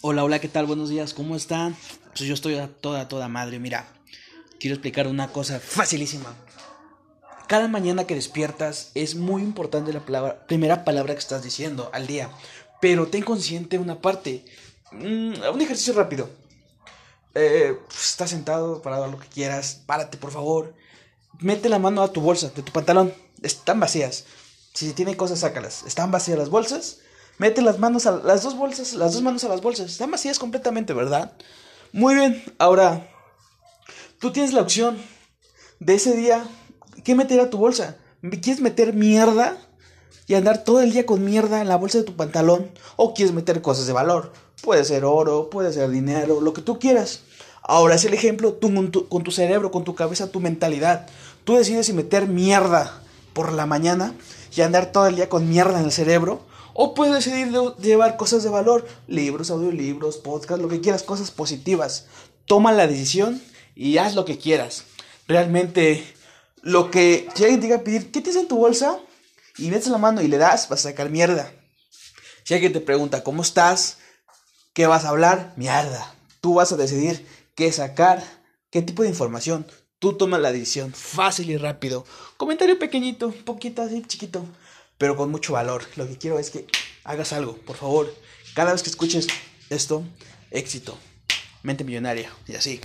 Hola, hola, ¿qué tal? Buenos días, ¿cómo están? Pues yo estoy a toda, toda madre, mira. Quiero explicar una cosa facilísima. Cada mañana que despiertas es muy importante la palabra, primera palabra que estás diciendo al día. Pero ten consciente una parte. Mm, un ejercicio rápido. Eh, pues, estás sentado, parado, lo que quieras. Párate, por favor. Mete la mano a tu bolsa, de tu pantalón. Están vacías. Si tiene cosas, sácalas. Están vacías las bolsas Mete las manos a las dos bolsas, las dos manos a las bolsas. Están vacías completamente, ¿verdad? Muy bien, ahora tú tienes la opción de ese día qué meter a tu bolsa. ¿Quieres meter mierda y andar todo el día con mierda en la bolsa de tu pantalón? ¿O quieres meter cosas de valor? Puede ser oro, puede ser dinero, lo que tú quieras. Ahora es el ejemplo, tú con tu, con tu cerebro, con tu cabeza, tu mentalidad. Tú decides si meter mierda por la mañana y andar todo el día con mierda en el cerebro o puedes decidir llevar cosas de valor, libros, audiolibros, podcast, lo que quieras, cosas positivas. Toma la decisión y haz lo que quieras. Realmente, lo que si alguien te diga pedir, ¿qué tienes en tu bolsa? Y metes la mano y le das, vas a sacar mierda. Si alguien te pregunta, ¿cómo estás? ¿Qué vas a hablar? Mierda. Tú vas a decidir qué sacar, qué tipo de información. Tú tomas la decisión fácil y rápido. Comentario pequeñito, poquito así, chiquito pero con mucho valor. Lo que quiero es que hagas algo, por favor. Cada vez que escuches esto, éxito, mente millonaria y así.